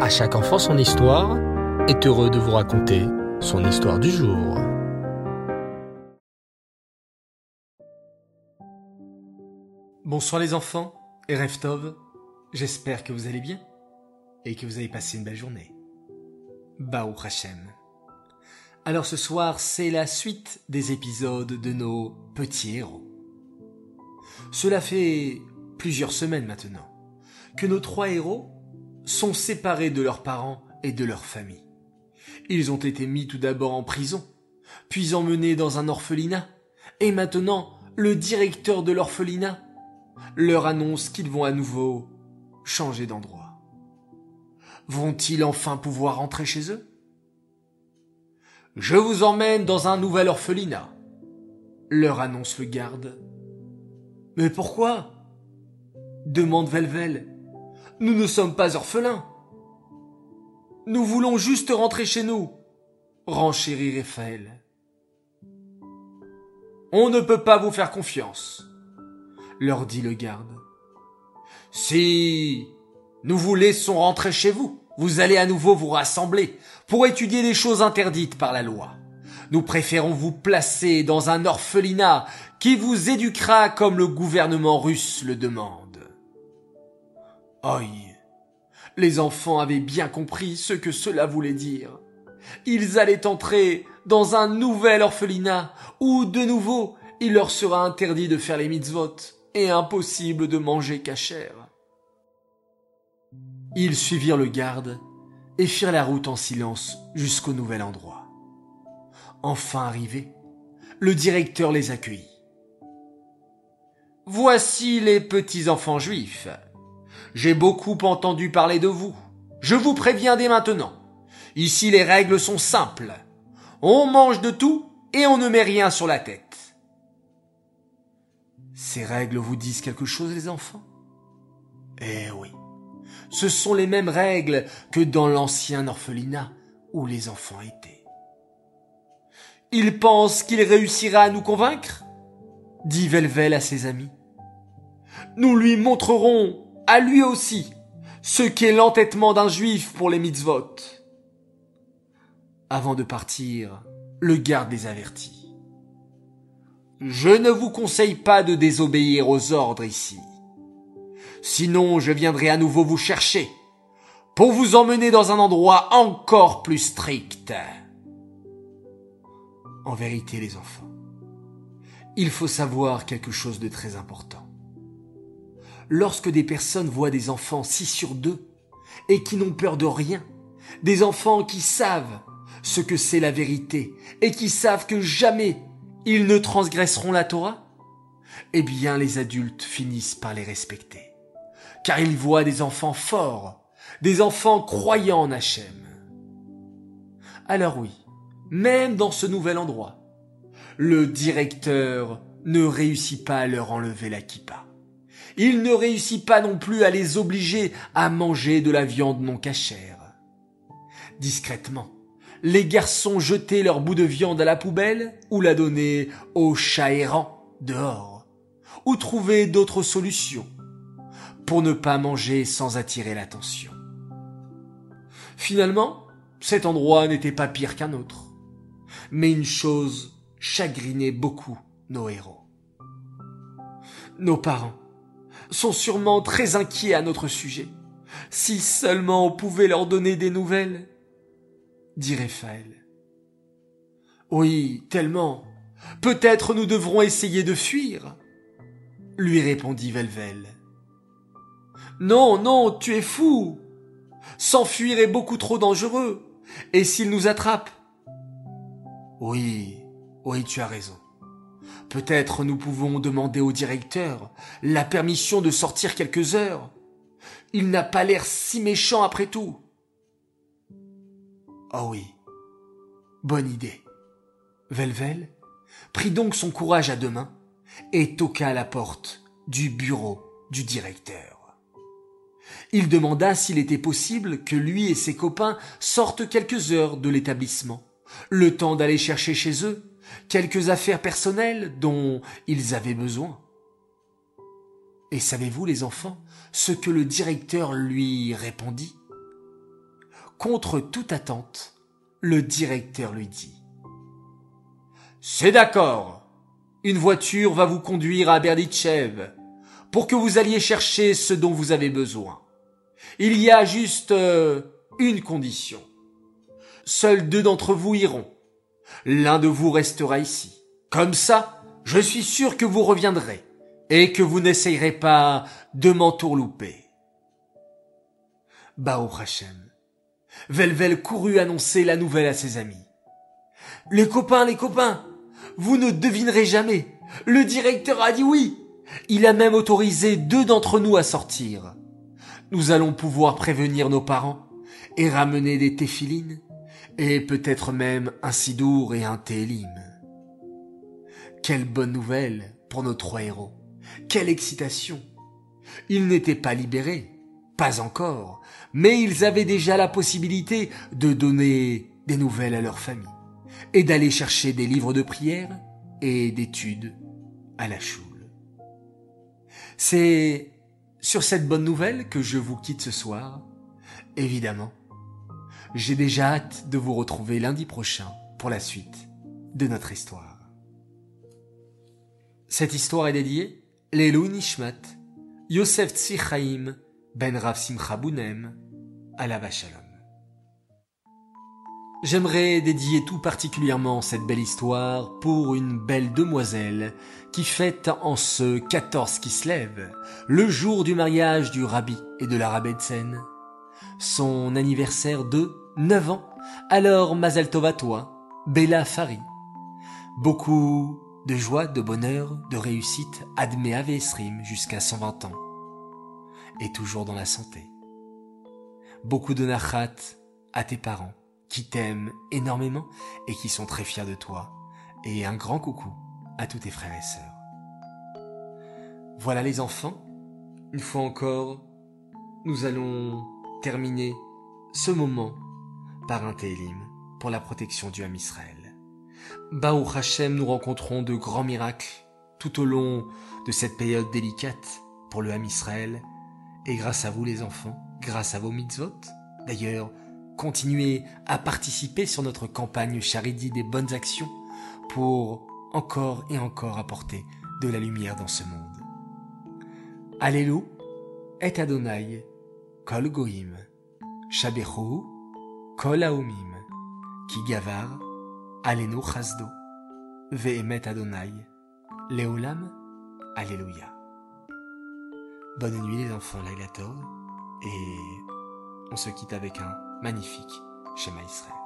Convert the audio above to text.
À chaque enfant son histoire est heureux de vous raconter son histoire du jour. Bonsoir les enfants et Reftov, j'espère que vous allez bien et que vous avez passé une belle journée. Baou Hashem. Alors ce soir, c'est la suite des épisodes de nos petits héros. Cela fait plusieurs semaines maintenant que nos trois héros sont séparés de leurs parents et de leur famille. Ils ont été mis tout d'abord en prison, puis emmenés dans un orphelinat, et maintenant le directeur de l'orphelinat leur annonce qu'ils vont à nouveau changer d'endroit. Vont-ils enfin pouvoir rentrer chez eux? Je vous emmène dans un nouvel orphelinat, leur annonce le garde. Mais pourquoi? demande Velvel. Nous ne sommes pas orphelins. Nous voulons juste rentrer chez nous, renchérit Raphaël. On ne peut pas vous faire confiance, leur dit le garde. Si nous vous laissons rentrer chez vous, vous allez à nouveau vous rassembler pour étudier des choses interdites par la loi. Nous préférons vous placer dans un orphelinat qui vous éduquera comme le gouvernement russe le demande. Aïe. Les enfants avaient bien compris ce que cela voulait dire. Ils allaient entrer dans un nouvel orphelinat où, de nouveau, il leur sera interdit de faire les mitzvot et impossible de manger cachère. Ils suivirent le garde et firent la route en silence jusqu'au nouvel endroit. Enfin arrivés, le directeur les accueillit. Voici les petits enfants juifs, j'ai beaucoup entendu parler de vous. Je vous préviens dès maintenant. Ici les règles sont simples. On mange de tout et on ne met rien sur la tête. Ces règles vous disent quelque chose les enfants? Eh oui. Ce sont les mêmes règles que dans l'ancien orphelinat où les enfants étaient. Il pense qu'il réussira à nous convaincre? dit Velvel à ses amis. Nous lui montrerons à lui aussi ce qu'est l'entêtement d'un juif pour les mitzvot. Avant de partir, le garde les avertit. Je ne vous conseille pas de désobéir aux ordres ici. Sinon, je viendrai à nouveau vous chercher pour vous emmener dans un endroit encore plus strict. En vérité, les enfants, il faut savoir quelque chose de très important lorsque des personnes voient des enfants six sur deux et qui n'ont peur de rien, des enfants qui savent ce que c'est la vérité et qui savent que jamais ils ne transgresseront la Torah, eh bien les adultes finissent par les respecter, car ils voient des enfants forts, des enfants croyants en Hachem. Alors oui, même dans ce nouvel endroit, le directeur ne réussit pas à leur enlever la kippa il ne réussit pas non plus à les obliger à manger de la viande non cachère. Discrètement, les garçons jetaient leur bout de viande à la poubelle ou la donnaient aux chats errants dehors, ou trouvaient d'autres solutions pour ne pas manger sans attirer l'attention. Finalement, cet endroit n'était pas pire qu'un autre. Mais une chose chagrinait beaucoup nos héros. Nos parents sont sûrement très inquiets à notre sujet. Si seulement on pouvait leur donner des nouvelles, dit Raphaël. Oui, tellement. Peut-être nous devrons essayer de fuir, lui répondit Velvel. Non, non, tu es fou. S'enfuir est beaucoup trop dangereux. Et s'ils nous attrapent Oui, oui, tu as raison. Peut-être nous pouvons demander au directeur la permission de sortir quelques heures. Il n'a pas l'air si méchant après tout. Oh oui, bonne idée. Velvel prit donc son courage à deux mains et toqua à la porte du bureau du directeur. Il demanda s'il était possible que lui et ses copains sortent quelques heures de l'établissement, le temps d'aller chercher chez eux quelques affaires personnelles dont ils avaient besoin. Et savez-vous, les enfants, ce que le directeur lui répondit? Contre toute attente, le directeur lui dit C'est d'accord. Une voiture va vous conduire à Berditchev pour que vous alliez chercher ce dont vous avez besoin. Il y a juste euh, une condition. Seuls deux d'entre vous iront. L'un de vous restera ici. Comme ça, je suis sûr que vous reviendrez et que vous n'essayerez pas de m'entourlouper. Bao Hachem. Velvel courut annoncer la nouvelle à ses amis. Les copains, les copains, vous ne devinerez jamais. Le directeur a dit oui. Il a même autorisé deux d'entre nous à sortir. Nous allons pouvoir prévenir nos parents et ramener des téphilines et peut-être même un sidour et un télim. Quelle bonne nouvelle pour nos trois héros. Quelle excitation. Ils n'étaient pas libérés, pas encore, mais ils avaient déjà la possibilité de donner des nouvelles à leur famille et d'aller chercher des livres de prière et d'études à la choule. C'est sur cette bonne nouvelle que je vous quitte ce soir. Évidemment, j'ai déjà hâte de vous retrouver lundi prochain pour la suite de notre histoire. Cette histoire est dédiée Lelou Nishmat, Yosef Tzvi Ben Rav Simcha Bounem, Alava Shalom. J'aimerais dédier tout particulièrement cette belle histoire pour une belle demoiselle qui fête en ce 14 qui se lève, le jour du mariage du rabbi et de la rabbetsen, son anniversaire de 9 ans, alors Mazel Tov à toi, Bella Fari. Beaucoup de joie, de bonheur, de réussite, admet Avesrim jusqu'à 120 ans. Et toujours dans la santé. Beaucoup de nachat à tes parents qui t'aiment énormément et qui sont très fiers de toi. Et un grand coucou à tous tes frères et sœurs. Voilà les enfants, une fois encore, nous allons terminer ce moment par un Télim pour la protection du Ham Israël. Baou Hashem, nous rencontrons de grands miracles tout au long de cette période délicate pour le Ham Israël. Et grâce à vous les enfants, grâce à vos mitzvot, d'ailleurs, continuer à participer sur notre campagne Charity des bonnes actions pour encore et encore apporter de la lumière dans ce monde. Allélu et Adonai, kol goim, shabechu, kol aumim, ki gavar, alenu chasdo, ve'emet Adonai, leolam, alléluia. Bonne nuit les enfants, Laila et on se quitte avec un magnifique schéma Israël.